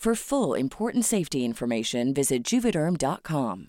For full important safety information, visit juvederm.com.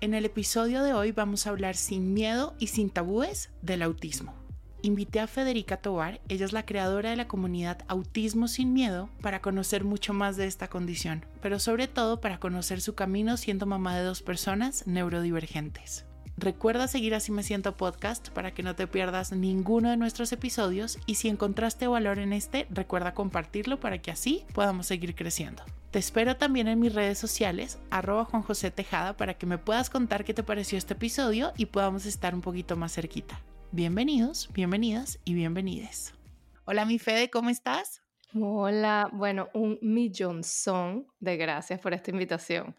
En el episodio de hoy vamos a hablar sin miedo y sin tabúes del autismo. Invité a Federica Tobar, ella es la creadora de la comunidad Autismo sin Miedo, para conocer mucho más de esta condición, pero sobre todo para conocer su camino siendo mamá de dos personas neurodivergentes. Recuerda seguir Así Me Siento Podcast para que no te pierdas ninguno de nuestros episodios y si encontraste valor en este, recuerda compartirlo para que así podamos seguir creciendo. Te espero también en mis redes sociales, arroba Juan José Tejada, para que me puedas contar qué te pareció este episodio y podamos estar un poquito más cerquita. Bienvenidos, bienvenidas y bienvenides. Hola mi Fede, ¿cómo estás? Hola, bueno, un millonzón de gracias por esta invitación.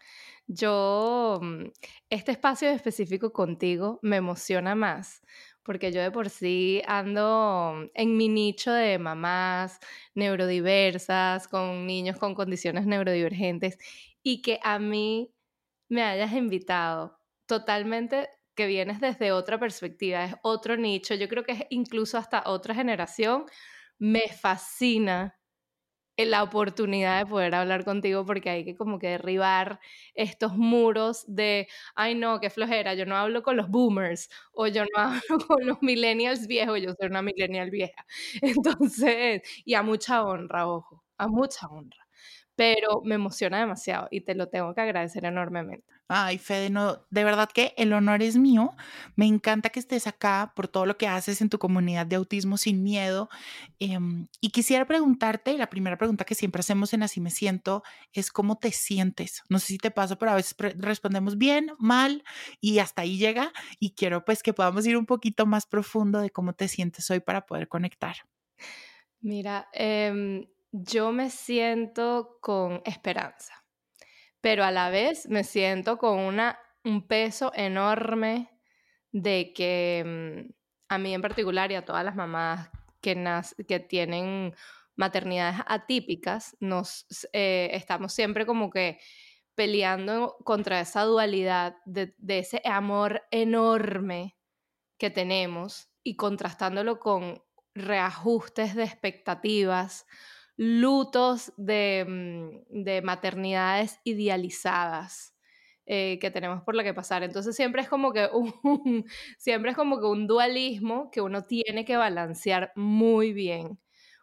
Yo, mm, este espacio específico contigo me emociona más porque yo de por sí ando en mi nicho de mamás neurodiversas, con niños con condiciones neurodivergentes, y que a mí me hayas invitado totalmente que vienes desde otra perspectiva, es otro nicho, yo creo que es incluso hasta otra generación, me fascina la oportunidad de poder hablar contigo porque hay que como que derribar estos muros de, ay no, qué flojera, yo no hablo con los boomers o yo no hablo con los millennials viejos, yo soy una millennial vieja. Entonces, y a mucha honra, ojo, a mucha honra pero me emociona demasiado y te lo tengo que agradecer enormemente. Ay, Fede, no, de verdad que el honor es mío. Me encanta que estés acá por todo lo que haces en tu comunidad de autismo sin miedo. Em, y quisiera preguntarte, la primera pregunta que siempre hacemos en Así me siento es cómo te sientes. No sé si te pasa, pero a veces respondemos bien, mal y hasta ahí llega. Y quiero pues que podamos ir un poquito más profundo de cómo te sientes hoy para poder conectar. Mira, eh, yo me siento con esperanza, pero a la vez me siento con una, un peso enorme de que mm, a mí en particular y a todas las mamás que, que tienen maternidades atípicas, nos eh, estamos siempre como que peleando contra esa dualidad de, de, ese amor enorme que tenemos y contrastándolo con reajustes de expectativas lutos de, mm, maternidades idealizadas. Eh, que tenemos por la que pasar. Entonces siempre es como que un, siempre es como que un dualismo que uno tiene que balancear muy bien,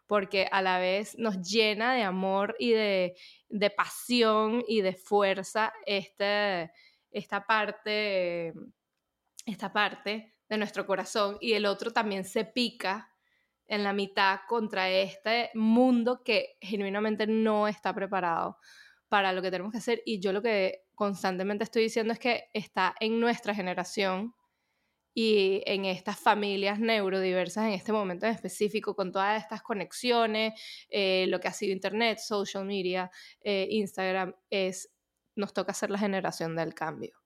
porque a la vez nos llena de amor y de, pasión y de fuerza este, esta parte esta parte de nuestro corazón y el otro también se pica en la mitad contra este mundo que genuinamente no está preparado para lo que tenemos que hacer. Y yo lo que constantemente estoy diciendo es que está en nuestra generación y en estas familias neurodiversas en este momento en específico, con todas estas conexiones, eh, lo que ha sido Internet, social media, eh, Instagram, es, nos toca ser la generación del cambio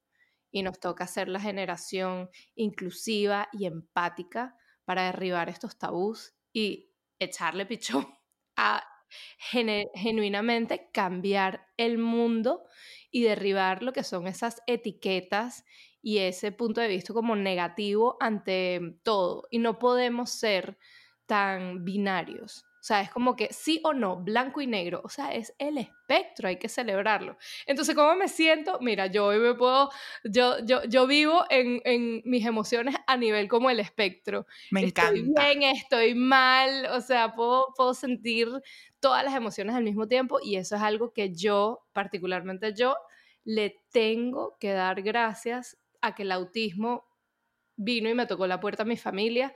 y nos toca ser la generación inclusiva y empática para derribar estos tabús y echarle pichón a genuinamente cambiar el mundo y derribar lo que son esas etiquetas y ese punto de vista como negativo ante todo. Y no podemos ser tan binarios. O sea, es como que sí o no, blanco y negro. O sea, es el espectro, hay que celebrarlo. Entonces, ¿cómo me siento? Mira, yo hoy me puedo, yo, yo, yo vivo en, en mis emociones a nivel como el espectro. Me encanta. Estoy bien, estoy mal, o sea, puedo, puedo sentir todas las emociones al mismo tiempo y eso es algo que yo, particularmente yo, le tengo que dar gracias a que el autismo vino y me tocó la puerta a mi familia,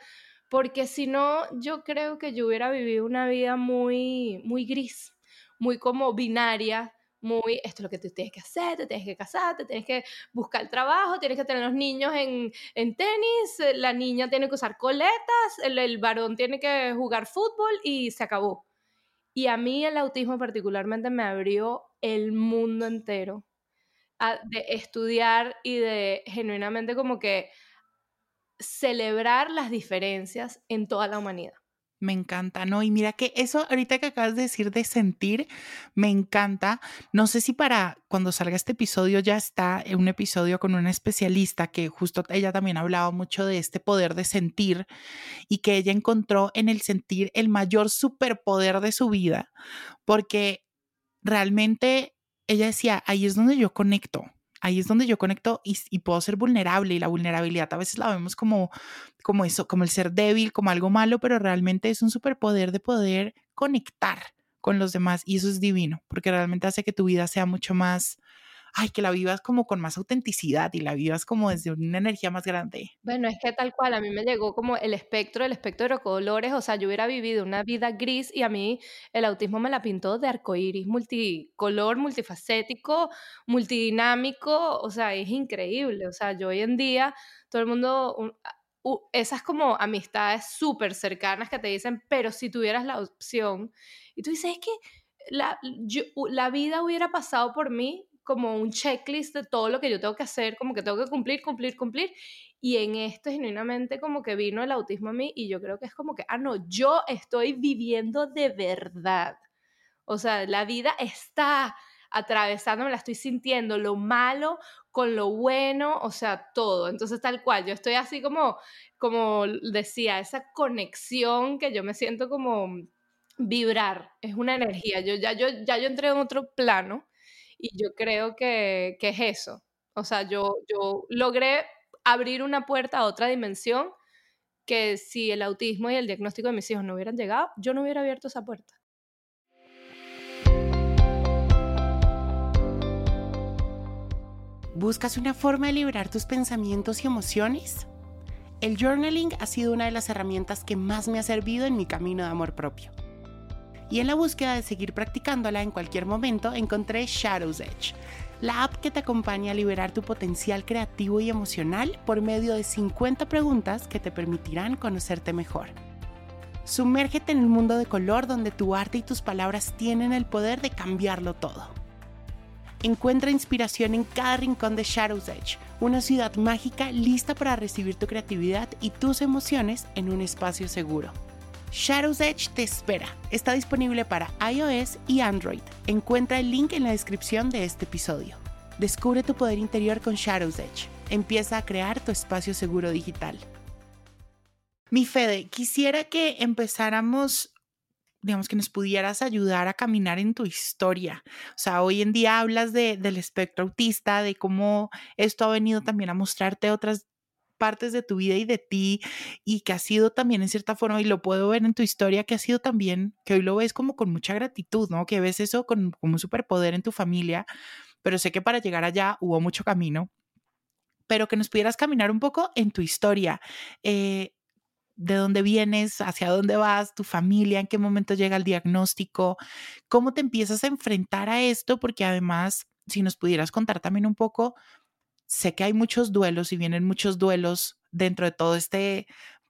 porque si no, yo creo que yo hubiera vivido una vida muy, muy gris, muy como binaria, muy, esto es lo que tú tienes que hacer, te tienes que casar, te tienes que buscar trabajo, tienes que tener los niños en, en tenis, eh, la niña tiene que usar coletas, el, varón tiene que jugar fútbol y se acabó. Y a mí el autismo particularmente me abrió el mundo entero de estudiar y de genuinamente como que celebrar las diferencias en toda la humanidad. Me encanta, ¿no? Y mira que eso ahorita que acabas de decir de sentir, me encanta. No sé si para cuando salga este episodio ya está un episodio con una especialista que justo ella también hablaba mucho de este poder de sentir y que ella encontró en el sentir el mayor superpoder de su vida, porque realmente ella decía, ahí es donde yo conecto ahí es donde yo conecto y, puedo ser vulnerable y la vulnerabilidad a veces la vemos como, como eso, como el ser débil, como algo malo, pero realmente es un superpoder de poder conectar con los demás y eso es divino porque realmente hace que tu vida sea mucho más ay, que la vivas como con más autenticidad y la vivas como desde una energía más grande. Bueno, es que tal cual, a mí me llegó como el espectro, el espectro de colores, o sea, yo hubiera vivido una vida gris y a mí el autismo me la pintó de arcoíris, multicolor, multifacético, multidinámico, o sea, es increíble, o sea, yo hoy en día, todo el mundo, esas como amistades súper cercanas que te dicen, pero si tuvieras la opción, y tú dices, es que la, la vida hubiera pasado por mí como un checklist de todo lo que yo tengo que hacer, como que tengo que cumplir, cumplir, cumplir. Y en esto genuinamente como que vino el autismo a mí y yo creo que es como que, ah, no, yo estoy viviendo de verdad. O sea, la vida está atravesándome, la estoy sintiendo, lo malo con lo bueno, o sea, todo. Entonces, tal cual, yo estoy así como, como decía, esa conexión que yo me siento como vibrar, es una energía. Yo ya yo, ya yo entré en otro plano y yo creo que, que es eso. O sea, yo, yo logré abrir una puerta a otra dimensión que si el autismo y el diagnóstico de mis hijos no hubieran llegado, yo no hubiera abierto esa puerta. ¿Buscas una forma de liberar tus pensamientos y emociones? El journaling ha sido una de las herramientas que más me ha servido en mi camino de amor propio y en la búsqueda de seguir practicándola en cualquier momento encontré Shadows Edge, la app que te acompaña a liberar tu potencial creativo y emocional por medio de 50 preguntas que te permitirán conocerte mejor. Sumérgete en el mundo de color donde tu arte y tus palabras tienen el poder de cambiarlo todo. Encuentra inspiración en cada rincón de Shadows Edge, una ciudad mágica lista para recibir tu creatividad y tus emociones en un espacio seguro. Shadows Edge te espera. Está disponible para iOS y Android. Encuentra el link en la descripción de este episodio. Descubre tu poder interior con Shadows Edge. Empieza a crear tu espacio seguro digital. Mi Fede, quisiera que empezáramos, digamos, que nos pudieras ayudar a caminar en tu historia. O sea, hoy en día hablas de, del espectro autista, de cómo esto ha venido también a mostrarte otras partes de tu vida y de ti y que ha sido también en cierta forma, y lo puedo ver en tu historia, que ha sido también, que hoy lo ves como con mucha gratitud, ¿no? Que ves eso con, como un superpoder en tu familia, pero sé que para llegar allá hubo mucho camino, pero que nos pudieras caminar un poco en tu historia. Eh, de dónde vienes, hacia dónde vas, tu familia, en qué momento llega el diagnóstico, cómo te empiezas a enfrentar a esto, porque además, si nos pudieras contar también un poco sé que hay muchos duelos y vienen muchos duelos dentro de todo este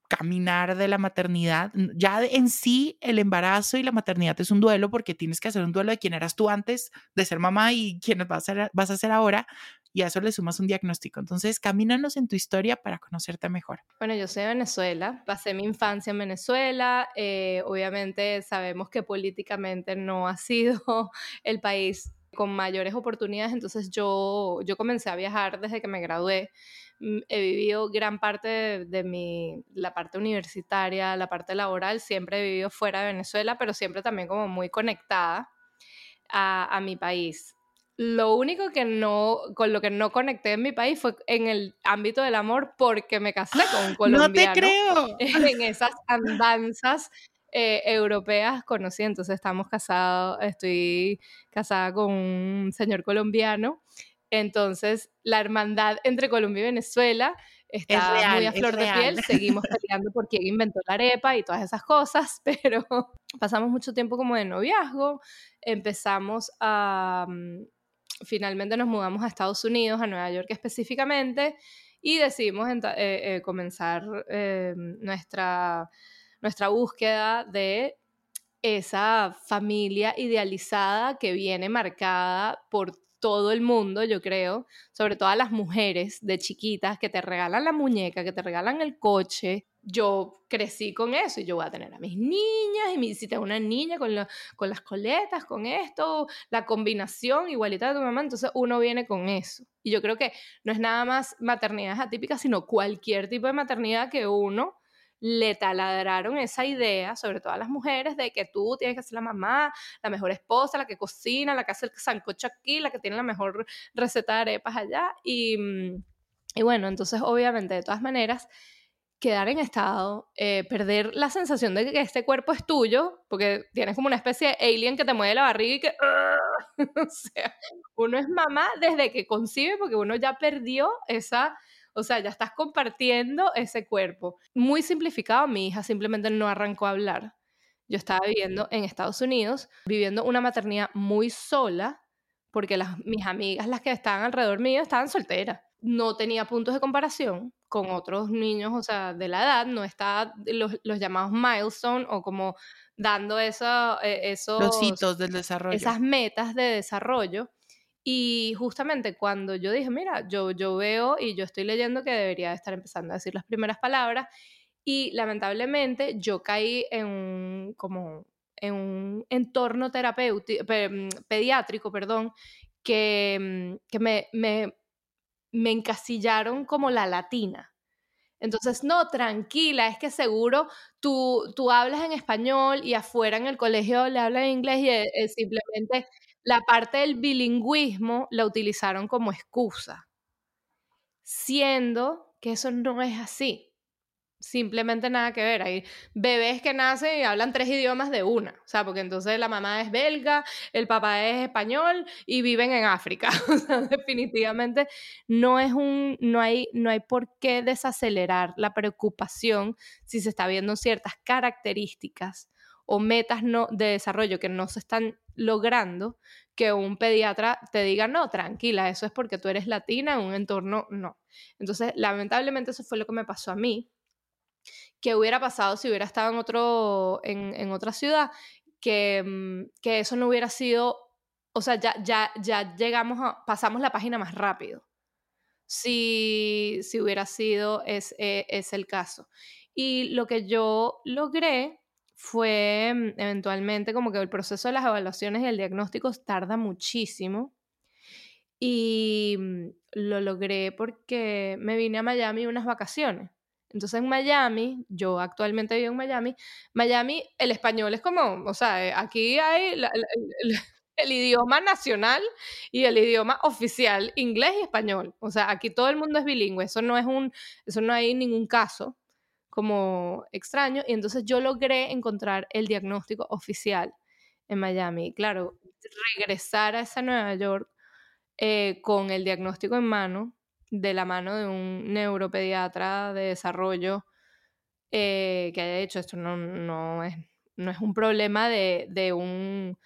caminar de la maternidad. Ya en sí el embarazo y la maternidad es un duelo porque tienes que hacer un duelo de quién eras tú antes de ser mamá y quién vas a ser, vas a ser ahora y a eso le sumas un diagnóstico. Entonces, camínanos en tu historia para conocerte mejor. Bueno, yo soy de Venezuela, pasé mi infancia en Venezuela, eh, obviamente sabemos que políticamente no ha sido el país con mayores oportunidades, entonces yo, yo comencé a viajar desde que me gradué. mm, he vivido gran parte de, mi, la parte universitaria, la parte laboral, siempre he vivido fuera de Venezuela, pero siempre también como muy conectada a, a mi país. Lo único que no, con lo que no conecté en mi país fue en el ámbito del amor porque me casé con un colombiano. No te creo. En esas andanzas eh, europeas conocí, entonces estamos casados, estoy casada con un señor colombiano, entonces la hermandad entre Colombia y Venezuela está muy a flor de piel, seguimos peleando por quién inventó la arepa y todas esas cosas, pero pasamos mucho tiempo como de noviazgo, empezamos a... Mm, finalmente nos mudamos a Estados Unidos, a Nueva York específicamente, y decidimos eh, eh, comenzar nuestra nuestra búsqueda de esa familia idealizada que viene marcada por todo el mundo, yo creo, sobre todo a las mujeres de chiquitas que te regalan la muñeca, que te regalan el coche. Yo crecí con eso y yo voy a tener a mis niñas y mi, si tengo una niña con, con las coletas, con esto, la combinación igualita de tu mamá, entonces uno viene con eso. Y yo creo que no es nada más maternidades atípicas, sino cualquier tipo de maternidad que uno le taladraron esa idea, sobre todo a las mujeres, de que tú tienes que ser la mamá, la mejor esposa, la que cocina, la que hace el sancocho aquí, la que tiene la mejor receta de arepas allá. Y, mm, y bueno, entonces obviamente de todas maneras, quedar en estado, eh, perder la sensación de que este cuerpo es tuyo, porque tienes como una especie de alien que te mueve la barriga y que... o sea, uno es mamá desde que concibe, porque uno ya perdió esa o sea, ya estás compartiendo ese cuerpo. Muy simplificado, mi hija simplemente no arrancó a hablar. Yo estaba viviendo en Estados Unidos, viviendo una maternidad muy sola, porque las, mis amigas, las que estaban alrededor mío, estaban solteras. No tenía puntos de comparación con otros niños, o sea, de la edad, no estaba los, los llamados milestone o como dando eso, eh, esos... Los hitos del desarrollo. Esas metas de desarrollo. Y justamente cuando yo dije, mira, yo, yo veo y yo estoy leyendo que debería estar empezando a decir las primeras palabras y lamentablemente yo caí en un, como en un entorno terapéutico, mm, pediátrico, perdón, que, mm, que me, me, me encasillaron como la latina. Entonces, no, tranquila, es que seguro tú, tú hablas en español y afuera en el colegio le hablan en inglés y es simplemente la parte del bilingüismo la utilizaron como excusa, siendo que eso no es así. Simplemente nada que ver. Hay bebés que nacen y hablan tres idiomas de una. O sea, porque entonces la mamá es belga, el papá es español y viven en África. O sea, definitivamente no es un, no hay, no hay por qué desacelerar la preocupación si se está viendo ciertas características o metas no, de desarrollo que no se están logrando, que un pediatra te diga, no, tranquila, eso es porque tú eres latina en un entorno, no. Entonces, lamentablemente eso fue lo que me pasó a mí, que hubiera pasado si hubiera estado en, otro, en, otra ciudad, que, mm, que, eso no hubiera sido, o sea, ya, ya, ya llegamos a, pasamos la página más rápido, si, si hubiera sido es, e, es el caso. Y lo que yo logré fue mm, eventualmente como que el proceso de las evaluaciones y el diagnóstico tarda muchísimo. Y mm, lo logré porque me vine a Miami unas vacaciones. Entonces en Miami, yo actualmente vivo en Miami, Miami el español es como, o sea, eh, aquí hay el, idioma nacional y el idioma oficial, inglés y español. O sea, aquí todo el mundo es bilingüe, eso no es un, eso no hay ningún caso como extraño y entonces yo logré encontrar el diagnóstico oficial en Miami. Claro, regresar a esa Nueva York eh, con el diagnóstico en mano, de la mano de un neuropediatra de desarrollo eh, que haya hecho esto, no, no, es, no es un problema de, de un,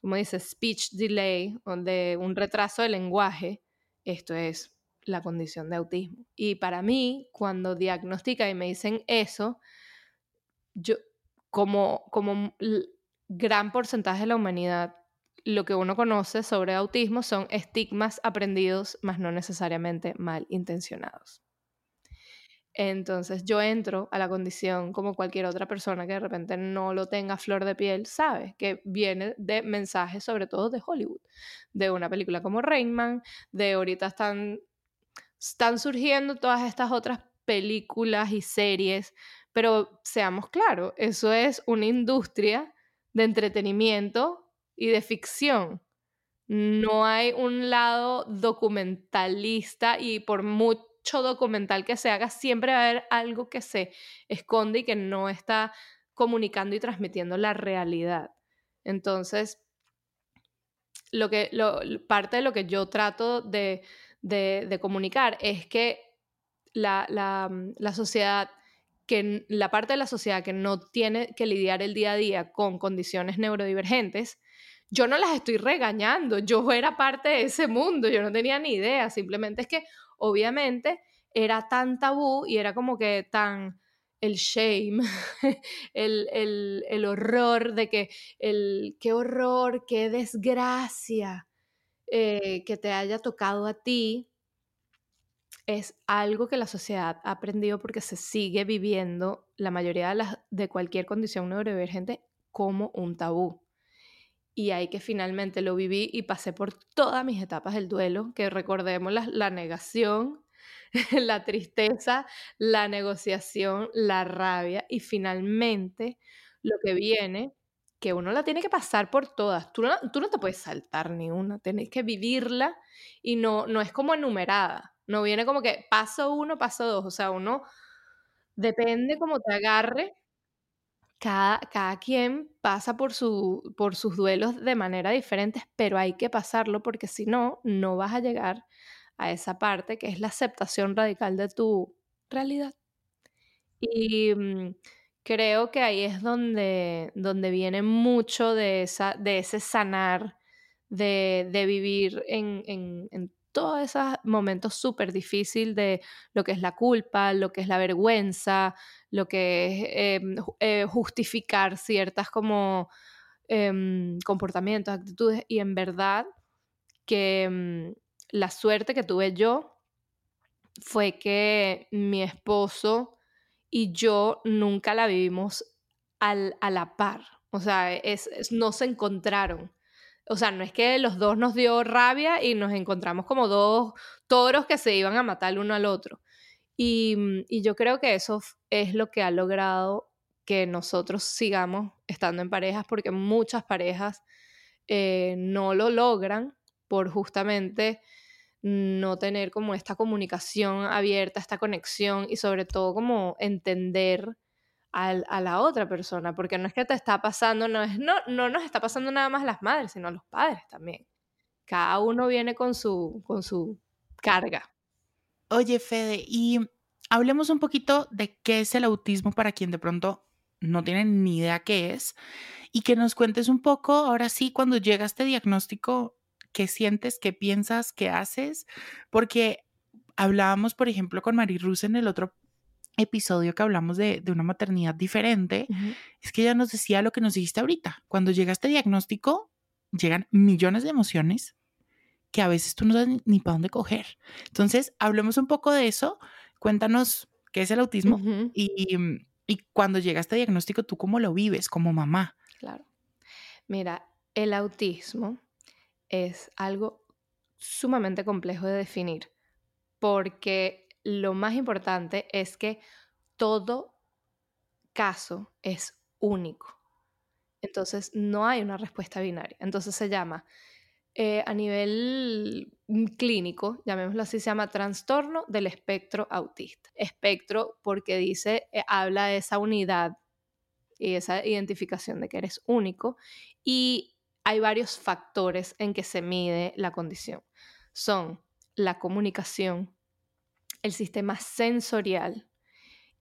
como dice, speech delay o de un retraso de lenguaje. Esto es la condición de autismo. Y para mí, cuando diagnostica y me dicen eso, yo, como, como gran porcentaje de la humanidad, lo que uno conoce sobre autismo son estigmas aprendidos, más no necesariamente mal intencionados. Entonces yo entro a la condición como cualquier otra persona que de repente no lo tenga flor de piel, sabe que viene de mensajes sobre todo de Hollywood, de una película como Rainman, de ahorita están están surgiendo todas estas otras películas y series, pero seamos claros, eso es una industria de entretenimiento y de ficción. No hay un lado documentalista y por mucho documental que se haga, siempre va a haber algo que se esconde y que no está comunicando y transmitiendo la realidad. Entonces, lo que, parte de lo que yo trato de, comunicar es que la, la, sociedad, que la parte de la sociedad que no tiene que lidiar el día a día con condiciones neurodivergentes, yo no las estoy regañando, yo era parte de ese mundo, yo no tenía ni idea, simplemente es que obviamente era tan tabú y era como que tan el shame, el, horror de que, el, qué horror, qué desgracia eh, que te haya tocado a ti, es algo que la sociedad ha aprendido porque se sigue viviendo la mayoría de, las, de cualquier condición neurodivergente como un tabú. Y ahí que finalmente lo viví y pasé por todas mis etapas del duelo, que recordemos la negación, la tristeza, la negociación, la rabia y finalmente lo que viene, que uno la tiene que pasar por todas. Tú no, tú no te puedes saltar ni una, tienes que vivirla y no, no es como enumerada, no viene como que paso uno, paso dos, o sea, uno depende como te agarre. Cada, cada quien pasa por, su, por sus duelos de manera diferente, pero hay que pasarlo porque si no, no vas a llegar a esa parte que es la aceptación radical de tu realidad. Y mm, creo que ahí es donde, donde viene mucho de, esa, de ese sanar, de, vivir en, en, todos esos momentos súper difíciles de lo que es la culpa, lo que es la vergüenza, lo que es em, eh, justificar ciertas como em, comportamientos, actitudes, y en verdad que mm, la suerte que tuve yo fue que mi esposo y yo nunca la vivimos al, a la par. O sea, es, no se encontraron. O sea, no es que los dos nos dio rabia y nos encontramos como dos toros que se iban a matar uno al otro. Y, y yo creo que eso es lo que ha logrado que nosotros sigamos estando en parejas, porque muchas parejas eh, no lo logran por justamente no tener como esta comunicación abierta, esta conexión y sobre todo como entender a, la otra persona, porque no es que te está pasando, no, es, no, no nos está pasando nada más a las madres, sino a los padres también. Cada uno viene con su, con su carga. Oye, Fede, y hablemos un poquito de qué es el autismo para quien de pronto no tiene ni idea qué es y que nos cuentes un poco, ahora sí, cuando llega este diagnóstico, qué sientes, qué piensas, qué haces, porque hablábamos, por ejemplo, con Mari Ruz en el otro episodio que hablamos de, una maternidad diferente, es que ella nos decía lo que nos dijiste ahorita. Cuando llega este diagnóstico, llegan millones de emociones que a veces tú no sabes ni, para dónde coger. Entonces, hablemos un poco de eso. Cuéntanos qué es el autismo y, y cuando llega este diagnóstico, tú cómo lo vives como mamá. Claro. Mira, el autismo es algo sumamente complejo de definir, porque lo más importante es que todo caso es único. Entonces no hay una respuesta binaria. Entonces se llama, eh, a nivel clínico, llamémoslo así, se llama trastorno del espectro autista. Espectro porque dice, eh, habla de esa unidad y esa identificación de que eres único. Y hay varios factores en que se mide la condición. Son la comunicación, el sistema sensorial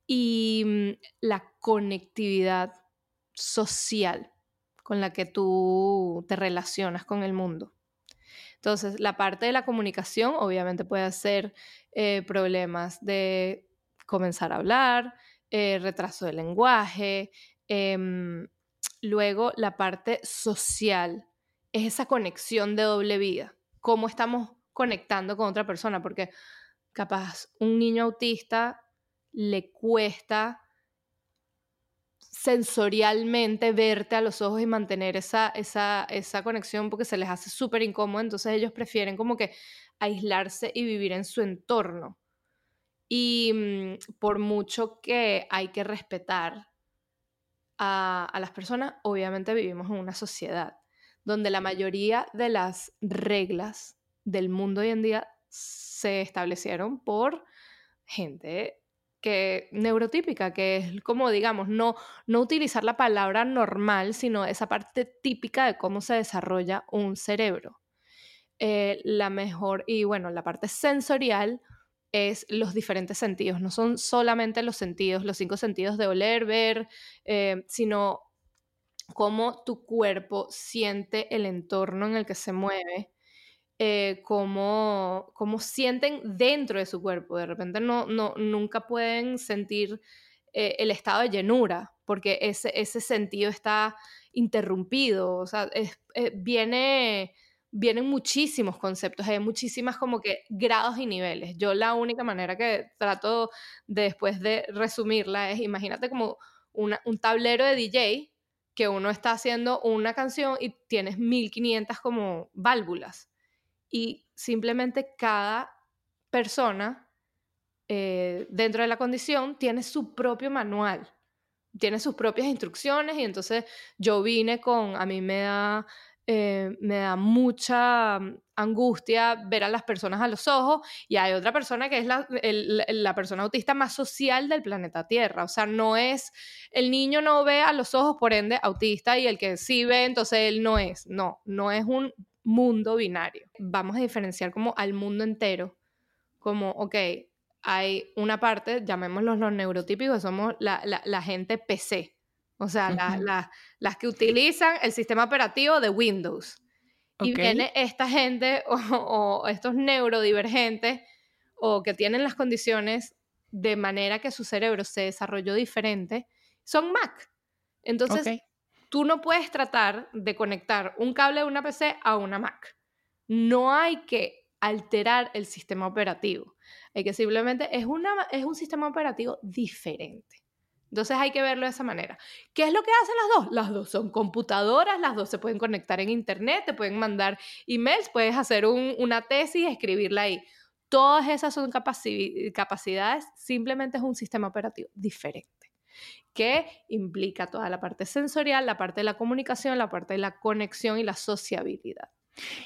y mm, la conectividad social con la que tú te relacionas con el mundo. Entonces, la parte de la comunicación obviamente puede ser eh, problemas de comenzar a hablar, eh, retraso del lenguaje, em, Luego, la parte social es esa conexión de doble vida. Cómo estamos conectando con otra persona, porque capaz un niño autista le cuesta sensorialmente verte a los ojos y mantener esa, esa, esa conexión porque se les hace súper incómodo, entonces ellos prefieren como que aislarse y vivir en su entorno. Y mm, por mucho que hay que respetar a, las personas, obviamente vivimos en una sociedad donde la mayoría de las reglas del mundo hoy en día se establecieron por gente que neurotípica, que es como digamos, no, no utilizar la palabra normal, sino esa parte típica de cómo se desarrolla un cerebro. Eh, la mejor, y bueno, la parte sensorial es los diferentes sentidos, no son solamente los sentidos, los cinco sentidos de oler, ver, eh, sino cómo tu cuerpo siente el entorno en el que se mueve eh, cómo, sienten dentro de su cuerpo. De repente no, no, nunca pueden sentir eh, el estado de llenura, porque ese, ese sentido está interrumpido. O sea, viene, vienen muchísimos conceptos, hay muchísimas como que grados y niveles. Yo la única manera que trato después de resumirla es, imagínate como un tablero de DJ que uno está haciendo una canción y tienes 1500 como válvulas y simplemente cada persona eh, dentro de la condición tiene su propio manual, tiene sus propias instrucciones y entonces yo vine con, a mí me da, eh, me da mucha angustia ver a las personas a los ojos y hay otra persona que es la, la, persona autista más social del planeta Tierra, o sea, no es, el niño no ve a los ojos, por ende, autista y el que sí ve, entonces él no es, no, no es un mundo binario. Vamos a diferenciar como al mundo entero, como, ok, hay una parte, llamémoslos los neurotípicos, somos la, la, gente PC, o sea, las que utilizan el sistema operativo de Windows. Y viene esta gente o, estos neurodivergentes o que tienen las condiciones de manera que su cerebro se desarrolló diferente, son Mac. Entonces, tú no puedes tratar de conectar un cable de una PC a una Mac. No hay que alterar el sistema operativo. Hay que simplemente, es, una, es un sistema operativo diferente. Entonces hay que verlo de esa manera. ¿Qué es lo que hacen las dos? Las dos son computadoras, las dos se pueden conectar en Internet, te pueden mandar emails, puedes hacer una tesis, escribirla ahí. Todas esas son capacidades, simplemente es un sistema operativo diferente que implica toda la parte sensorial, la parte de la comunicación, la parte de la conexión y la sociabilidad.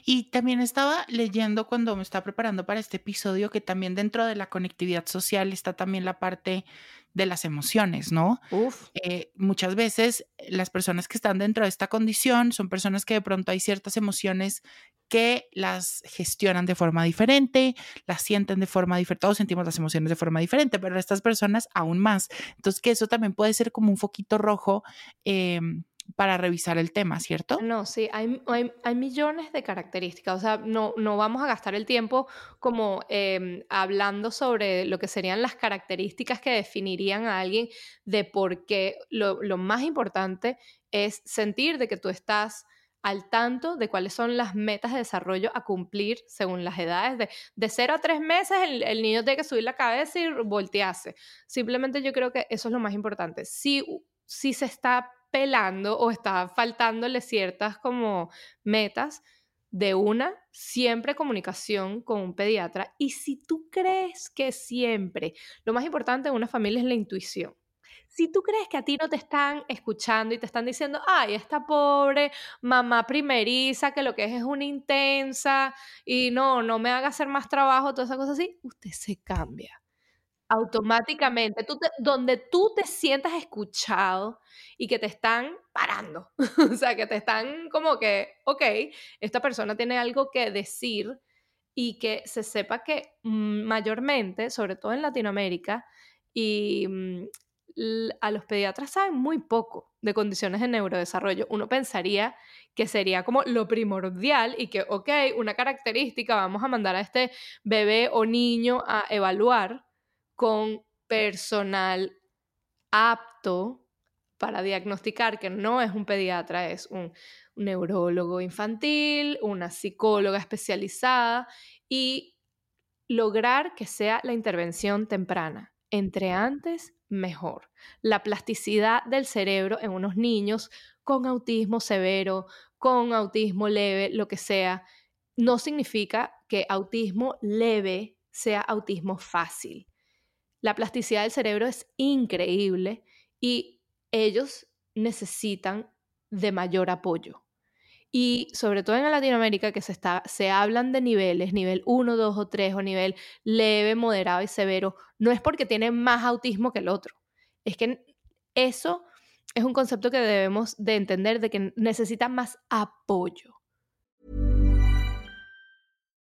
Y también estaba leyendo cuando me estaba preparando para este episodio que también dentro de la conectividad social está también la parte de las emociones, ¿no? Uf. Eh, muchas veces las personas que están dentro de esta condición son personas que de pronto hay ciertas emociones que las gestionan de forma diferente, las sienten de forma diferente, todos sentimos las emociones de forma diferente, pero estas personas aún más. Entonces, que eso también puede ser como un foquito rojo. Em, para revisar el tema, ¿cierto? No, sí, hay, hay, millones de características, o sea, no, no vamos a gastar el tiempo como em, hablando sobre lo que serían las características que definirían a alguien de por qué lo, lo más importante es sentir de que tú estás al tanto de cuáles son las metas de desarrollo a cumplir según las edades. De, de 0 a 3 meses el, el, niño tiene que subir la cabeza y voltearse. Simplemente yo creo que eso es lo más importante. Si, si se está pelando o está faltándole ciertas como metas, de una, siempre comunicación con un pediatra. Y si tú crees que siempre, lo más importante en una familia es la intuición. Si tú crees que a ti no te están escuchando y te están diciendo, ay, esta pobre mamá primeriza, que lo que es es una intensa y no, no me haga hacer más trabajo, todas esas cosas así, usted se cambia automáticamente, tú donde tú te sientas escuchado y que te están parando, o sea, que te están como que, ok, esta persona tiene algo que decir y que se sepa que mm, mayormente, sobre todo en Latinoamérica, y mm, a los pediatras saben muy poco de condiciones de neurodesarrollo. Uno pensaría que sería como lo primordial y que, ok, una característica, vamos a mandar a este bebé o niño a evaluar con personal apto para diagnosticar que no es un pediatra, es un, neurólogo infantil, una psicóloga especializada y lograr que sea la intervención temprana. Entre antes, mejor. La plasticidad del cerebro en unos niños con autismo severo, con autismo leve, lo que sea, no significa que autismo leve sea autismo fácil. La plasticidad del cerebro es increíble y ellos necesitan de mayor apoyo. Y sobre todo en Latinoamérica, que se, está, se hablan de niveles, nivel 1, 2 o 3, o nivel leve, moderado y severo, no es porque tienen más autismo que el otro. Es que eso es un concepto que debemos de entender de que necesitan más apoyo.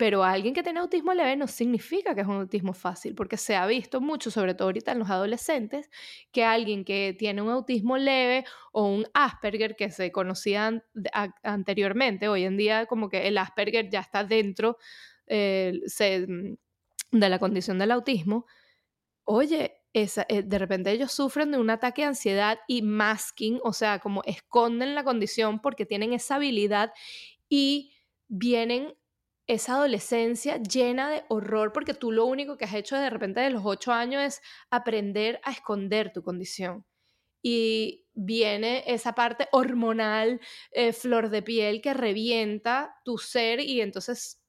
Pero alguien que tiene autismo leve no significa que es un autismo fácil, porque se ha visto mucho, sobre todo ahorita en los adolescentes, que alguien que tiene un autismo leve o un Asperger que se conocía anteriormente, hoy en día como que el Asperger ya está dentro eh, mm, de la condición del autismo, oye, eh, de repente ellos sufren de un ataque de ansiedad y masking, o sea, como esconden la condición porque tienen esa habilidad y vienen esa adolescencia llena de horror porque tú lo único que has hecho de repente de los ocho años es aprender a esconder tu condición. Y viene esa parte hormonal, eh, flor de piel, que revienta tu ser y entonces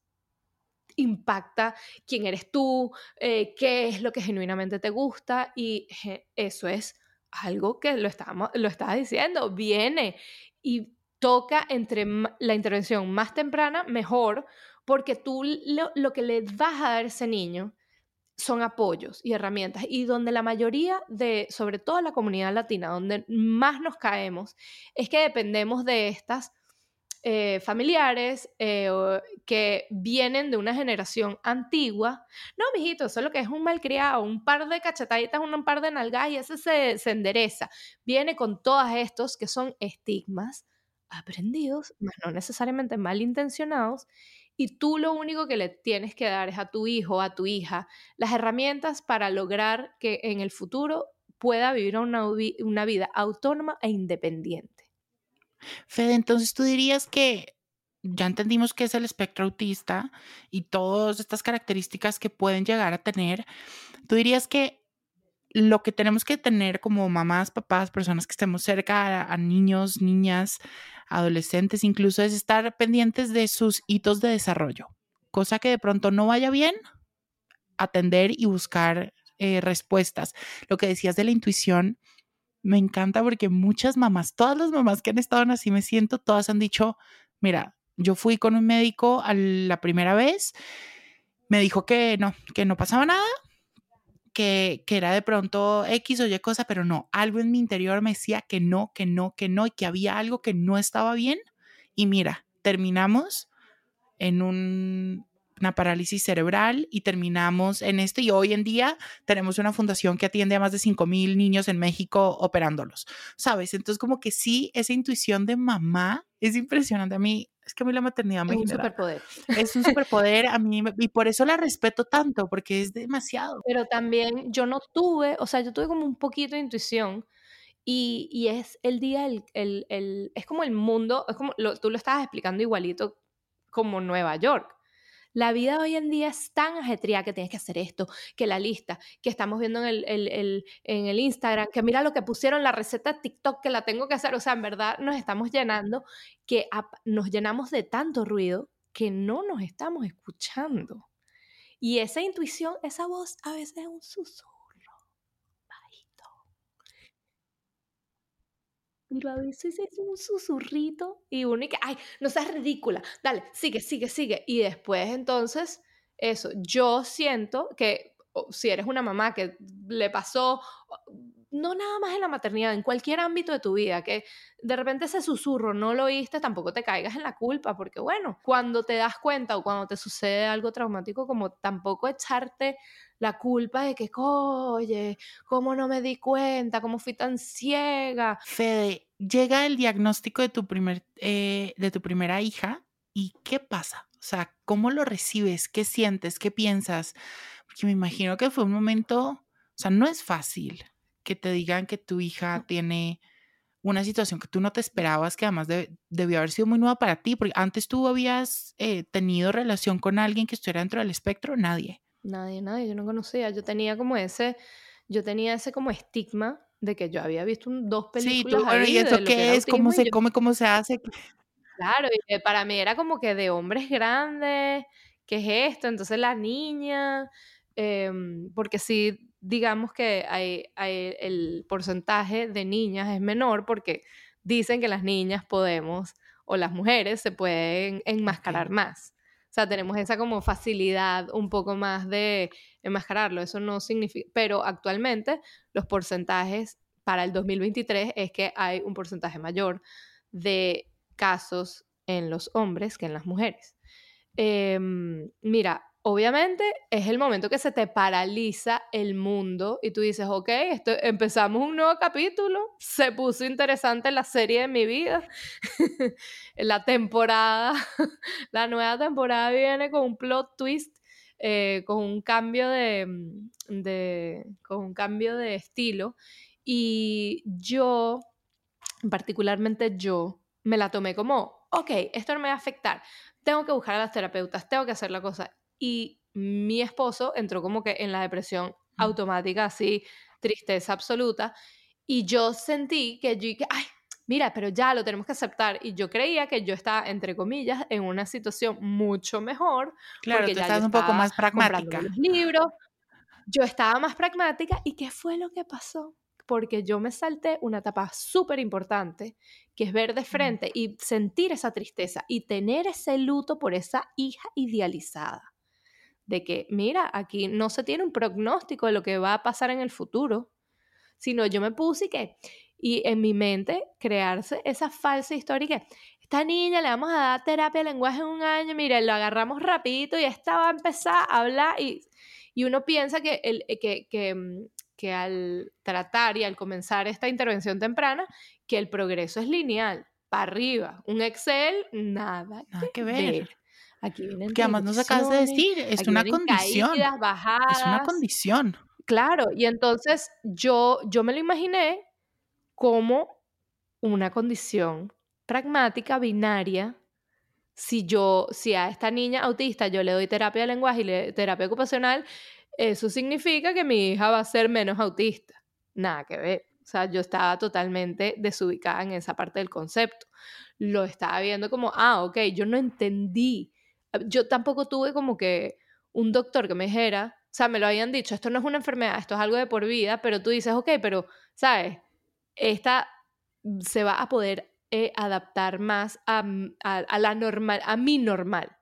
impacta quién eres tú, eh, qué es lo que genuinamente te gusta y eso es algo que lo, estamos, lo estás diciendo, viene y toca entre la intervención más temprana, mejor, porque tú lo, que le vas a dar ese niño son apoyos y herramientas y donde la mayoría de, sobre todo la comunidad latina, donde más nos caemos, es que dependemos de estas eh, familiares eh, que vienen de una generación antigua. No, mijito, eso es lo que es un malcriado, un par de cachetaditas, un par de nalgas y ese se, endereza. Viene con todos estos que son estigmas aprendidos, no necesariamente malintencionados, y tú lo único que le tienes que dar es a tu hijo, a tu hija, las herramientas para lograr que en el futuro pueda vivir una, una vida autónoma e independiente. Fede, entonces tú dirías que ya entendimos que es el espectro autista y todas estas características que pueden llegar a tener, tú dirías que lo que tenemos que tener como mamás, papás, personas que estemos cerca a, niños, niñas, adolescentes, incluso es estar pendientes de sus hitos de desarrollo, cosa que de pronto no vaya bien, atender y buscar eh, respuestas. Lo que decías de la intuición, me encanta porque muchas mamás, todas las mamás que han estado en así me siento, todas han dicho, mira, yo fui con un médico a la primera vez, me dijo que no, que no pasaba nada, que, era de pronto X o Y cosa, pero no, algo en mi interior me decía que no, que no, que no, y que había algo que no estaba bien. Y mira, terminamos en una parálisis cerebral y terminamos en esto. Y hoy en día tenemos una fundación que atiende a más de 5 mil niños en México operándolos, ¿sabes? Entonces, como que sí, esa intuición de mamá es impresionante. A mí es que a mí la maternidad me Es un superpoder. Es un superpoder a mí y por eso la respeto tanto, porque es demasiado. Pero también yo no tuve, o sea, yo tuve como un poquito de intuición y, y es el día, el, el, el, es como el mundo, es como lo, tú lo estabas explicando igualito como Nueva York. La vida hoy en día es tan ajetreada que tienes que hacer esto, que la lista, que estamos viendo en el, el, en el Instagram, que mira lo que pusieron, la receta TikTok, que la tengo que hacer. O sea, en verdad nos estamos llenando, que nos llenamos de tanto ruido que no nos estamos escuchando. Y esa intuición, esa voz a veces es un susurro. Pero a veces es un susurrito y uno y que, ay, no seas ridícula, dale, sigue, sigue, sigue. Y después entonces eso, yo siento que si eres una mamá que le pasó, no nada más en la maternidad, en cualquier ámbito de tu vida, que de repente ese susurro no lo oíste, tampoco te caigas en la culpa, porque bueno, cuando te das cuenta o cuando te sucede algo traumático, como tampoco echarte la culpa de que, oye, ¿cómo no me di cuenta? ¿Cómo fui tan ciega? Fede, llega el diagnóstico de tu, primer, eh, de tu primera hija y ¿qué pasa? O sea, ¿cómo lo recibes? ¿Qué sientes? ¿Qué piensas? Porque me imagino que fue un momento, o sea, no es fácil que te digan que tu hija tiene una situación que tú no te esperabas, que además debió haber sido muy nueva para ti, porque antes tú habías eh, tenido relación con alguien que estuviera dentro del espectro, nadie. Nadie, nadie, yo no conocía. Yo tenía como ese, yo tenía ese como estigma de que yo había visto dos películas. Sí, tú, ¿y eso qué es? ¿Cómo se come? ¿Cómo se hace? Claro, y para mí era como que de hombres grandes, ¿qué es esto? Entonces la niña, em, porque sí, digamos que hay, hay, el porcentaje de niñas es menor porque dicen que las niñas podemos, o las mujeres se pueden enmascarar más. O sea, tenemos esa como facilidad un poco más de enmascararlo. Eso no significa, pero actualmente los porcentajes para el 2023 es que hay un porcentaje mayor de casos en los hombres que en las mujeres. Em, mira, obviamente es el momento que se te paraliza el mundo y tú dices, ok, esto, empezamos un nuevo capítulo, se puso interesante la serie de mi vida, la temporada, la nueva temporada viene con un plot twist, eh, con un cambio de, mm, de, con un cambio de estilo. Y yo, particularmente yo, me la tomé como, ok, esto no me va a afectar, tengo que buscar a las terapeutas, tengo que hacer la cosa y mi esposo entró como que en la depresión automática, así, tristeza absoluta, y yo sentí que yo dije, ay, mira, pero ya lo tenemos que aceptar. Y yo creía que yo estaba, entre comillas, en una situación mucho mejor. Claro, porque ya un poco más pragmática. Los libros, yo estaba más pragmática. ¿Y qué fue lo que pasó? Porque yo me salté una etapa súper importante, que es ver de frente y sentir esa tristeza y tener ese luto por esa hija idealizada de que, mira, aquí no se tiene un pronóstico de lo que va a pasar en el futuro, sino yo me puse y que, y en mi mente crearse esa falsa historia y que esta niña le vamos a dar terapia de lenguaje en un año, mire, lo agarramos rapidito y esta va a empezar a hablar y, y uno piensa que, el, que, que, mm, que al tratar y al comenzar esta intervención temprana, que el progreso es lineal, para arriba, un Excel, nada, nada que, ver. Aquí vienen que además nos acabas de decir, es una condición. Es una condición. Claro, y entonces yo, yo me lo imaginé como una condición pragmática, binaria. Si yo, si a esta niña autista yo le doy terapia de lenguaje y terapia ocupacional, eso significa que mi hija va a ser menos autista. Nada que ver. O sea, yo estaba totalmente desubicada en esa parte del concepto. Lo estaba viendo como, ah, ok, yo no entendí yo tampoco tuve como que un doctor que me dijera, o sea, me lo habían dicho, esto no es una enfermedad, esto es algo de por vida, pero tú dices, ok, pero, ¿sabes? Esta se va a poder eh, adaptar más a, a, la normal, a mi normal.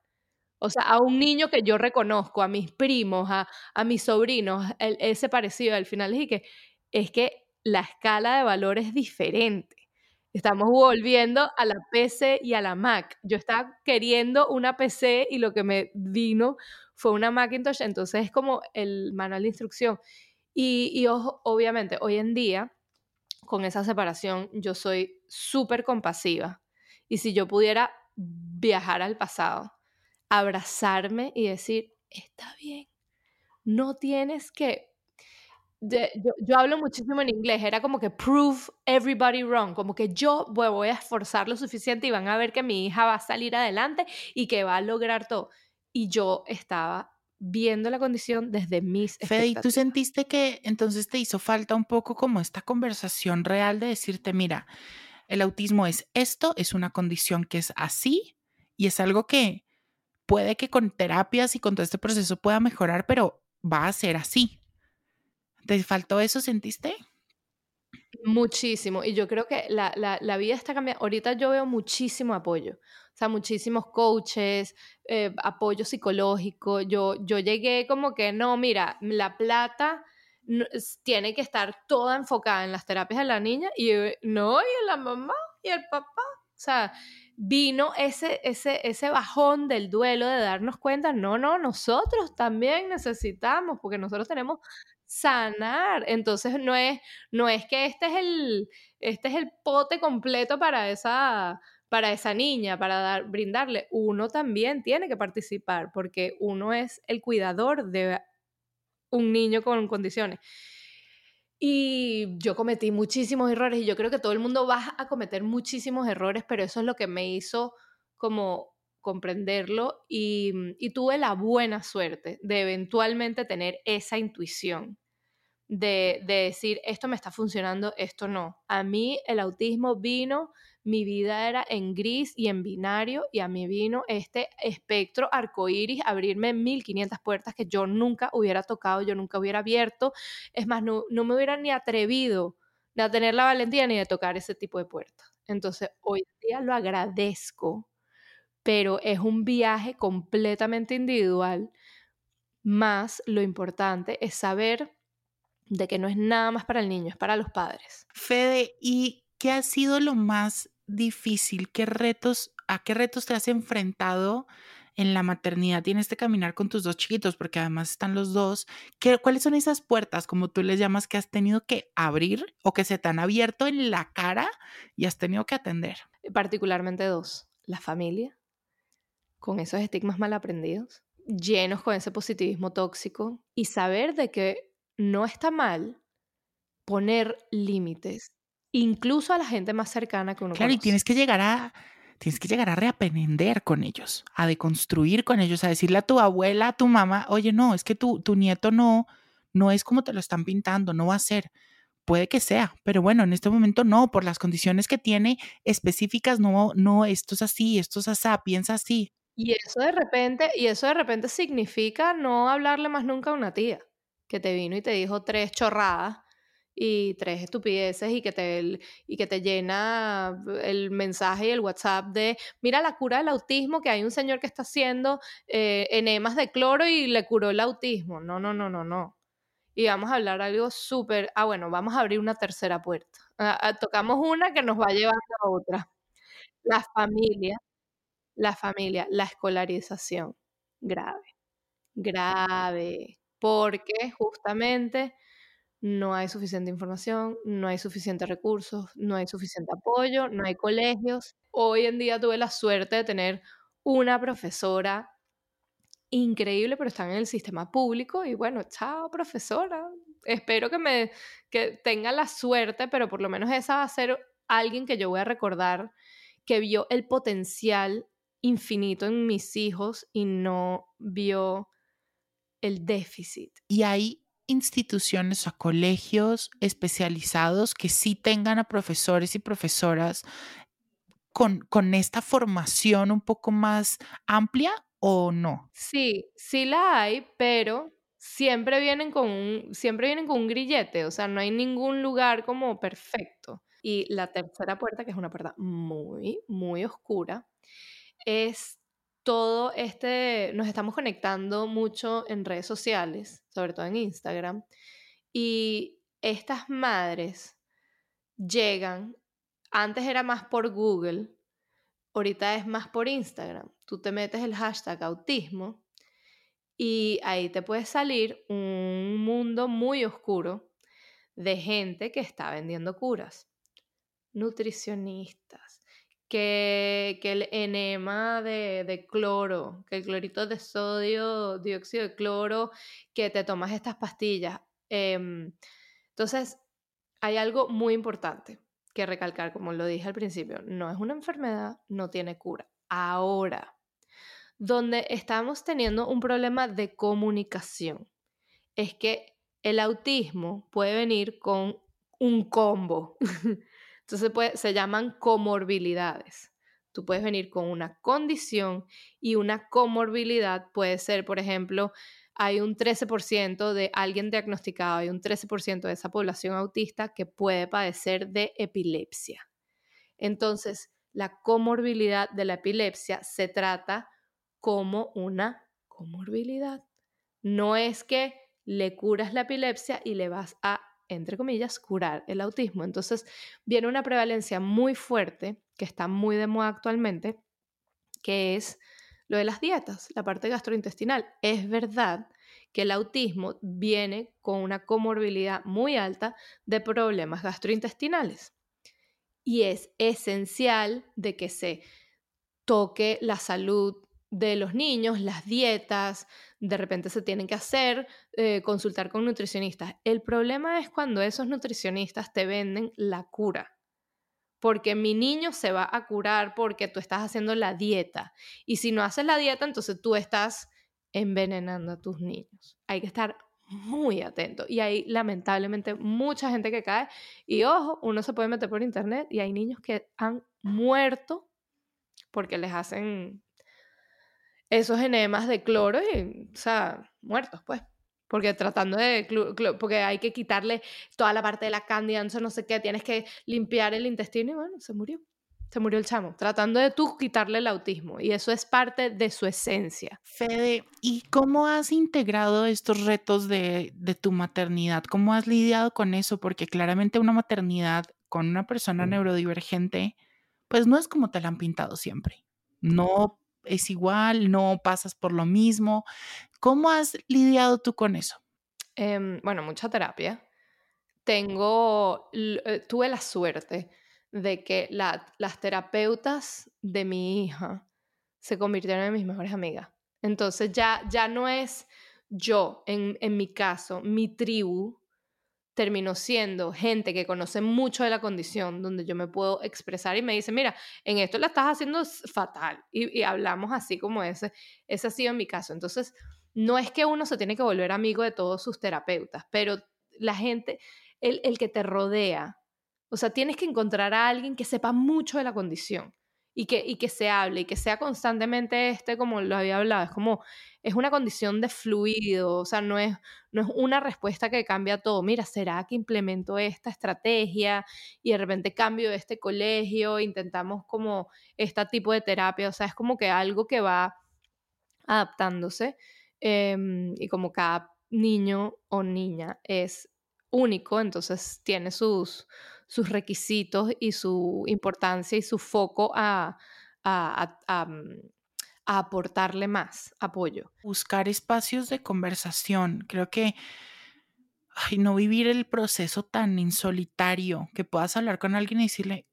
O sea, a un niño que yo reconozco, a mis primos, a, a mis sobrinos, ese parecido. Al final es que es que la escala de valor es diferente. Estamos volviendo a la PC y a la Mac. Yo estaba queriendo una PC y lo que me vino fue una Macintosh, entonces es como el manual de instrucción. Y, y obviamente hoy en día, con esa separación, yo soy súper compasiva. Y si yo pudiera viajar al pasado, abrazarme y decir, está bien, no tienes que yo, hablo muchísimo en inglés, era como que prove everybody wrong, como que yo voy, a esforzar lo suficiente y van a ver que mi hija va a salir adelante y que va a lograr todo. Y yo estaba viendo la condición desde mis Fede, ¿y tú sentiste que entonces te hizo falta un poco como esta conversación real de decirte, mira, el autismo es esto, es una condición que es así y es algo que puede que con terapias y con todo este proceso pueda mejorar, pero va a ser así. ¿Te faltó eso, sentiste? Muchísimo. Y yo creo que la, la, la vida está cambiando. Ahorita yo veo muchísimo apoyo. O sea, muchísimos coaches, eh, apoyo psicológico. Yo, yo llegué como que, no, mira, la plata tiene que estar toda enfocada en las terapias de la niña y no, y en la mamá y el papá. O sea, vino ese, ese, ese bajón del duelo de darnos cuenta, no, no, nosotros también necesitamos, porque nosotros tenemos sanar. Entonces no es, no es que este es el, este es el pote completo para esa, para esa niña, para dar, brindarle. Uno también tiene que participar, porque uno es el cuidador de un niño con condiciones. Y yo cometí muchísimos errores y yo creo que todo el mundo va a cometer muchísimos errores, pero eso es lo que me hizo como comprenderlo y, y tuve la buena suerte de eventualmente tener esa intuición de, de, decir, esto me está funcionando, esto no. A mí el autismo vino mi vida era en gris y en binario y a mí vino este espectro arcoíris, abrirme 1500 puertas que yo nunca hubiera tocado, yo nunca hubiera abierto. Es más, no, no me hubiera ni atrevido a tener la valentía ni de tocar ese tipo de puertas. Entonces, hoy día lo agradezco, pero es un viaje completamente individual. Más lo importante es saber de que no es nada más para el niño, es para los padres. Fede, ¿y qué ha sido lo más difícil? ¿Qué retos, a qué retos te has enfrentado en la maternidad tienes que caminar con tus dos chiquitos? Porque además están los dos. ¿Qué, ¿Cuáles son esas puertas, como tú les llamas, que has tenido que abrir o que se te han abierto en la cara y has tenido que atender? Particularmente dos. La familia, con esos estigmas mal aprendidos, llenos con ese positivismo tóxico y saber de que no está mal poner límites incluso a la gente más cercana que uno Claro, y tienes que llegar a tienes que llegar a reaprender con ellos, a deconstruir con ellos, a decirle a tu abuela, a tu mamá, oye, no, es que tu, tu nieto no, no es como te lo están pintando, no va a ser. Puede que sea, pero bueno, en este momento no, por las condiciones que tiene específicas, no, no, esto es así, esto es así, piensa así. Y eso de repente, y eso de repente significa no hablarle más nunca a una tía que te vino y te dijo tres chorradas y tres estupideces y que te, y que te llena el mensaje y el WhatsApp de, mira la cura del autismo, que hay un señor que está haciendo eh, enemas de cloro y le curó el autismo. No, no, no, no, no. Y vamos a hablar algo súper, ah, bueno, vamos a abrir una tercera puerta. Ah, ah, tocamos una que nos va llevando a otra. La familia, la familia, la escolarización, grave, grave, porque justamente no hay suficiente información, no hay suficientes recursos, no hay suficiente apoyo, no hay colegios. Hoy en día tuve la suerte de tener una profesora increíble, pero está en el sistema público y bueno, chao profesora. Espero que me que tenga la suerte, pero por lo menos esa va a ser alguien que yo voy a recordar que vio el potencial infinito en mis hijos y no vio el déficit. Y ahí instituciones o colegios especializados que sí tengan a profesores y profesoras con, con esta formación un poco más amplia o no? Sí, sí la hay, pero siempre vienen con un, siempre vienen con un grillete, o sea, no hay ningún lugar como perfecto. Y la tercera puerta, que es una puerta muy, muy oscura, es todo este, nos estamos conectando mucho en redes sociales, sobre todo en Instagram, y estas madres llegan, antes era más por Google, ahorita es más por Instagram. Tú te metes el hashtag autismo y ahí te puede salir un mundo muy oscuro de gente que está vendiendo curas, nutricionistas que, el enema de, cloro, que el clorito de sodio, dióxido de cloro, que te tomas estas pastillas. Em, entonces, hay algo muy importante que recalcar, como lo dije al principio, no es una enfermedad, no tiene cura. Ahora, donde estamos teniendo un problema de comunicación, es que el autismo puede venir con un combo. Entonces se llaman comorbilidades. Tú puedes venir con una condición y una comorbilidad puede ser, por ejemplo, hay un 13% de alguien diagnosticado, hay un 13% de esa población autista que puede padecer de epilepsia. Entonces, la comorbilidad de la epilepsia se trata como una comorbilidad. No es que le curas la epilepsia y le vas a, entre comillas, curar el autismo. Entonces viene una prevalencia muy fuerte, que está muy de moda actualmente, que es lo de las dietas, la parte gastrointestinal. Es verdad que el autismo viene con una comorbilidad muy alta de problemas gastrointestinales. Y es esencial de que se toque la salud de los niños, las dietas, de repente se tienen que hacer, eh, consultar con nutricionistas. El problema es cuando esos nutricionistas te venden la cura. Porque mi niño se va a curar porque tú estás haciendo la dieta. Y si no haces la dieta, entonces tú estás envenenando a tus niños. Hay que estar muy atento. Y hay lamentablemente mucha gente que cae. Y ojo, uno se puede meter por internet y hay niños que han muerto porque les hacen esos enemas de cloro y, o sea, muertos, pues. Porque tratando de, porque hay que quitarle toda la parte de la cándida, no sé qué, tienes que limpiar el intestino y bueno, se murió. Se murió el chamo, tratando de tú quitarle el autismo. Y eso es parte de su esencia. Fede, ¿y cómo has integrado estos retos de, de tu maternidad? ¿Cómo has lidiado con eso? Porque claramente una maternidad con una persona neurodivergente, pues no es como te la han pintado siempre. No es igual, no pasas por lo mismo. ¿Cómo has lidiado tú con eso? Em, bueno, mucha terapia. Tengo, eh, tuve la suerte de que las terapeutas de mi hija se convirtieron en mis mejores amigas. Entonces ya, ya no es yo, en mi caso, mi tribu, terminó siendo gente que conoce mucho de la condición, donde yo me puedo expresar y me dice, mira, en esto la estás haciendo fatal. Y, hablamos así como ese. Ese ha sido mi caso. Entonces, no es que uno se tiene que volver amigo de todos sus terapeutas, pero la gente, el, el que te rodea, o sea, tienes que encontrar a alguien que sepa mucho de la condición y que, y que se hable y que sea constantemente este, como lo había hablado, es como, es una condición de fluido, o sea, no es, no es una respuesta que cambia todo. Mira, ¿será que implemento esta estrategia y de repente cambio este colegio, intentamos como este tipo de terapia? O sea, es como que algo que va adaptándose em, y como cada niño o niña es único, entonces tiene sus, requisitos y su importancia y su foco a, mm, a, aportarle más apoyo. Buscar espacios de conversación. Creo que no vivir el proceso tan insolitario que puedas hablar con alguien y decirle,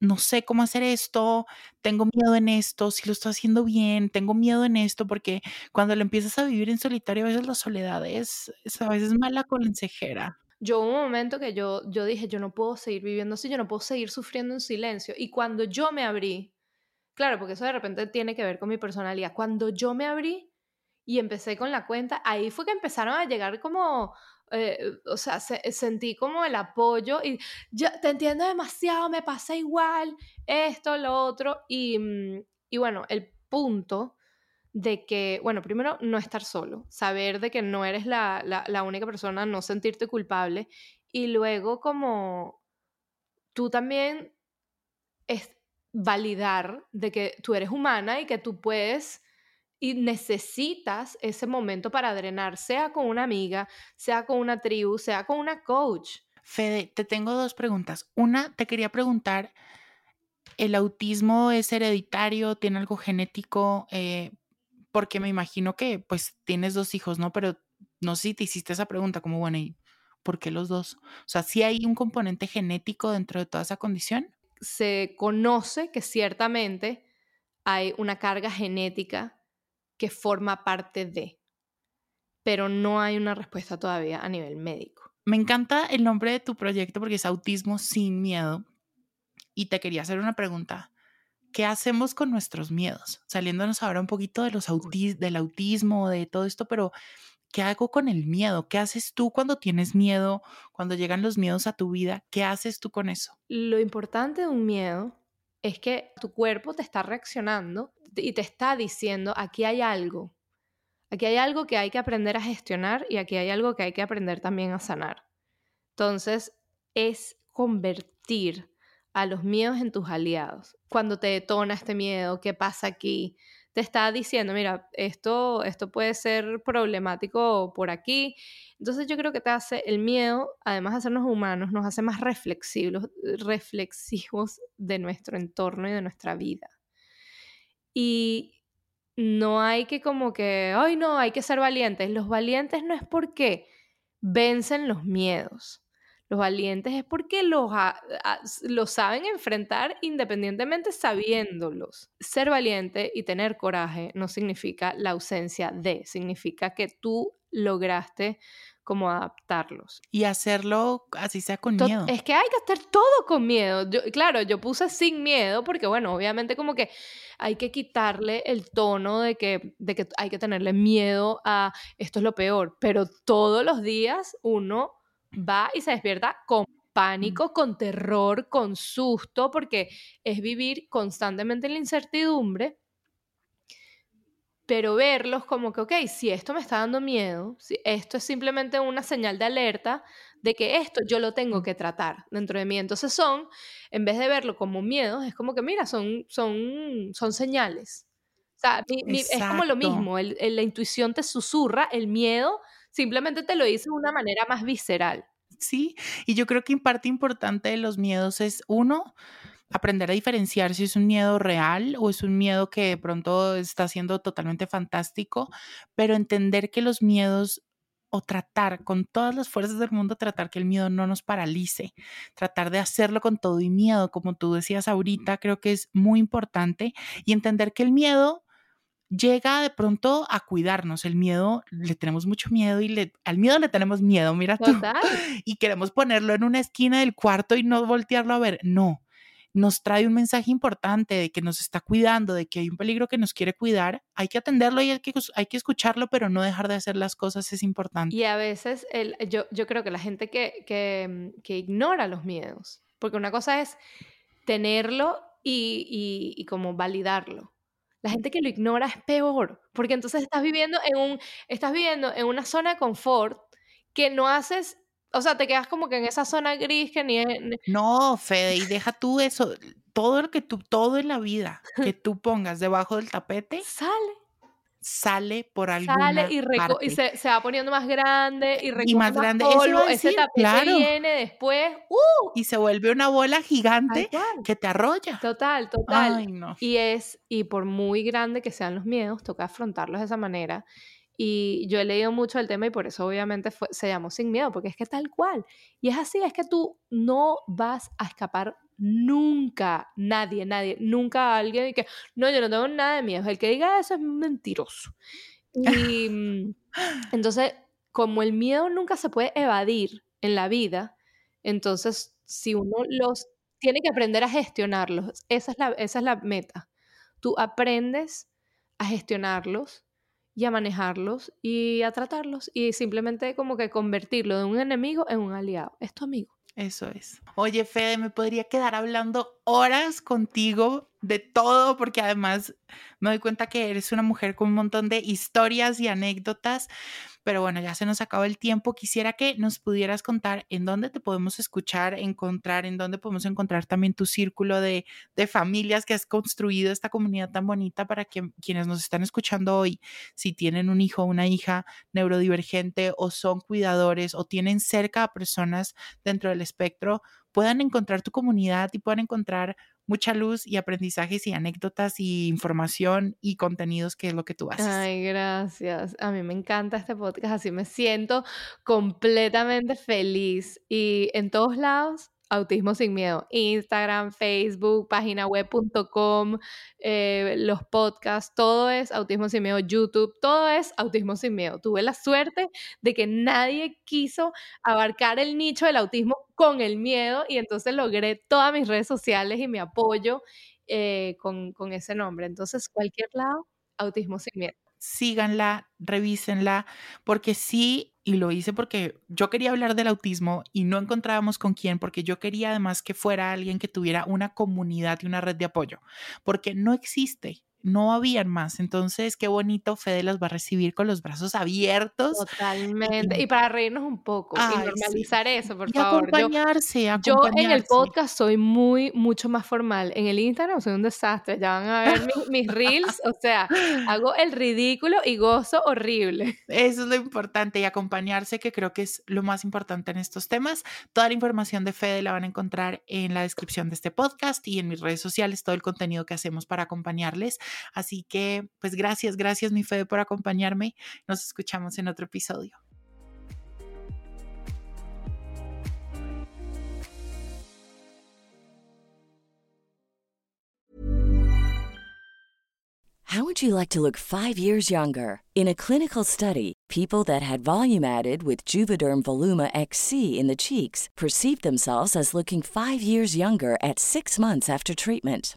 no sé cómo hacer esto, tengo miedo en esto, si lo estoy haciendo bien, tengo miedo en esto, porque cuando lo empiezas a vivir en solitario, a veces la soledad es, es a veces mala consejera yo hubo un momento que yo, yo dije, yo no puedo seguir viviendo así, yo no puedo seguir sufriendo en silencio. Y cuando yo me abrí, claro, porque eso de repente tiene que ver con mi personalidad, cuando yo me abrí y empecé con la cuenta, ahí fue que empezaron a llegar como, eh, o sea, sentí como el apoyo y ya te entiendo demasiado, me pasa igual, esto, lo otro. Y, mm, y bueno, el punto de que, bueno, primero no estar solo, saber de que no eres la, la, única persona, no sentirte culpable y luego como tú también es validar de que tú eres humana y que tú puedes y necesitas ese momento para drenar, sea con una amiga, sea con una tribu, sea con una coach. Fede, te tengo dos preguntas. Una, te quería preguntar, ¿el autismo es hereditario? ¿Tiene algo genético? Eh, porque me imagino que pues tienes dos hijos, ¿no? Pero no sé si te hiciste esa pregunta, como bueno, ¿y por qué los dos? O sea, ¿sí hay un componente genético dentro de toda esa condición? Se conoce que ciertamente hay una carga genética que forma parte de, pero no hay una respuesta todavía a nivel médico. Me encanta el nombre de tu proyecto porque es Autismo sin Miedo. Y te quería hacer una pregunta. ¿Qué hacemos con nuestros miedos? Saliéndonos ahora un poquito de los del autismo, de todo esto, pero ¿qué hago con el miedo? ¿Qué haces tú cuando tienes miedo, cuando llegan los miedos a tu vida? ¿Qué haces tú con eso? Lo importante de un miedo es que tu cuerpo te está reaccionando y te está diciendo, aquí hay algo. Aquí hay algo que hay que aprender a gestionar y aquí hay algo que hay que aprender también a sanar. Entonces, es convertir a los miedos en tus aliados. Cuando te detona este miedo, ¿qué pasa aquí? Te está diciendo, mira, esto, esto puede ser problemático por aquí. Entonces yo creo que te hace el miedo, además de hacernos humanos, nos hace más reflexivos, reflexivos de nuestro entorno y de nuestra vida. Y no hay que como que, ay no, hay que ser valientes. Los valientes no es porque vencen los miedos. Los valientes es porque los, los saben enfrentar independientemente sabiéndolos. Ser valiente y tener coraje no significa la ausencia de, significa que tú lograste como adaptarlos. Y hacerlo así sea con miedo. Es que hay que hacer todo con miedo. claro, yo puse sin miedo porque, bueno, obviamente como que hay que quitarle el tono de que, de que hay que tenerle miedo a esto es lo peor, pero todos los días uno va y se despierta con pánico, con terror, con susto, porque es vivir constantemente en la incertidumbre pero verlos como que, ok, si esto me está dando miedo, si esto es simplemente una señal de alerta de que esto yo lo tengo que tratar dentro de mí. Entonces son, en vez de verlo como miedo, es como que, mira, son, son, son señales. O sea, es como lo mismo, la intuición te susurra, el miedo simplemente te lo dice de una manera más visceral. Sí, y yo creo que parte importante de los miedos es, uno, aprender a diferenciar si es un miedo real o es un miedo que de pronto está siendo totalmente fantástico, pero entender que los miedos o tratar con todas las fuerzas del mundo, tratar que el miedo no nos paralice, tratar de hacerlo con todo y miedo, como tú decías ahorita, creo que es muy importante y entender que el miedo llega de pronto a cuidarnos. El miedo, le tenemos mucho miedo y le, al miedo le tenemos miedo, mira tú. Y queremos ponerlo en una esquina del cuarto y no voltearlo a ver. No, nos trae un mensaje importante de que nos está cuidando, de que hay un peligro que nos quiere cuidar, hay que atenderlo y hay que, hay que escucharlo, pero no dejar de hacer las cosas es importante. Y a veces el, yo, yo creo que la gente que, que, que, ignora los miedos, porque una cosa es tenerlo y, y, y como validarlo. La gente que lo ignora es peor, porque entonces estás viviendo en un estás viviendo en una zona de confort que no haces o sea, te quedas como que en esa zona gris que ni... No, Fede, y deja tú eso, todo lo que tú, todo en la vida que tú pongas debajo del tapete... Sale. Sale por alguna Sale y, parte. y se, se, va poniendo más grande y Y más grande. Polvo, ese tapete viene después... ¡uh! Y se vuelve una bola gigante que te arrolla. Total, total. Ay, no. Y es, y por muy grande que sean los miedos, toca afrontarlos de esa manera y yo he leído mucho el tema y por eso obviamente se llamó Sin Miedo, porque es que tal cual. Y es así, es que tú no vas a escapar nunca, nadie, nadie, nunca alguien que, no, yo no tengo nada de miedo. El que diga eso es mentiroso. Y mm, entonces, como el miedo nunca se puede evadir en la vida, entonces si uno los tiene que aprender a gestionarlos, esa es la, esa es la meta. Tú aprendes a gestionarlos y a manejarlos y a tratarlos y simplemente como que convertirlo de un enemigo en un aliado. Es tu amigo. Eso es. Oye, Fede, me podría quedar hablando horas contigo de todo, porque además me doy cuenta que eres una mujer con un montón de historias y anécdotas, pero bueno, ya se nos acabó el tiempo. Quisiera que nos pudieras contar en dónde te podemos escuchar, encontrar, en dónde podemos encontrar también tu círculo de, de familias que has construido esta comunidad tan bonita para que quienes nos están escuchando hoy, si tienen un hijo o una hija neurodivergente o son cuidadores o tienen cerca a personas dentro del espectro, puedan encontrar tu comunidad y puedan encontrar mucha luz y aprendizajes y anécdotas y información y contenidos que es lo que tú haces. Ay, gracias. A mí me encanta este podcast, así me siento completamente feliz y en todos lados Autismo sin miedo. Instagram, Facebook, página web.com, eh, los podcasts, todo es Autismo sin miedo, YouTube, todo es Autismo sin miedo. Tuve la suerte de que nadie quiso abarcar el nicho del autismo con el miedo y entonces logré todas mis redes sociales y mi apoyo eh, con, con ese nombre. Entonces, cualquier lado, Autismo sin miedo síganla, revísenla, porque sí, y lo hice porque yo quería hablar del autismo y no encontrábamos con quién, porque yo quería además que fuera alguien que tuviera una comunidad y una red de apoyo, porque no existe no habían más. Entonces, qué bonito, Fede las va a recibir con los brazos abiertos. Totalmente. Y, para reírnos un poco y normalizar eso, por y favor. Acompañarse, yo, acompañarse. yo en el podcast soy muy, mucho más formal. En el Instagram soy un desastre. Ya van a ver mis, mis reels. O sea, hago el ridículo y gozo horrible. Eso es lo importante y acompañarse, que creo que es lo más importante en estos temas. Toda la información de Fede la van a encontrar en la descripción de este podcast y en mis redes sociales, todo el contenido que hacemos para acompañarles. Así que, pues gracias, gracias mi Fede por acompañarme. Nos escuchamos en otro episodio. How would you like to look five years younger? In a clinical study, people that had volume added with Juvederm Voluma XC in the cheeks perceived themselves as looking five years younger at six months after treatment.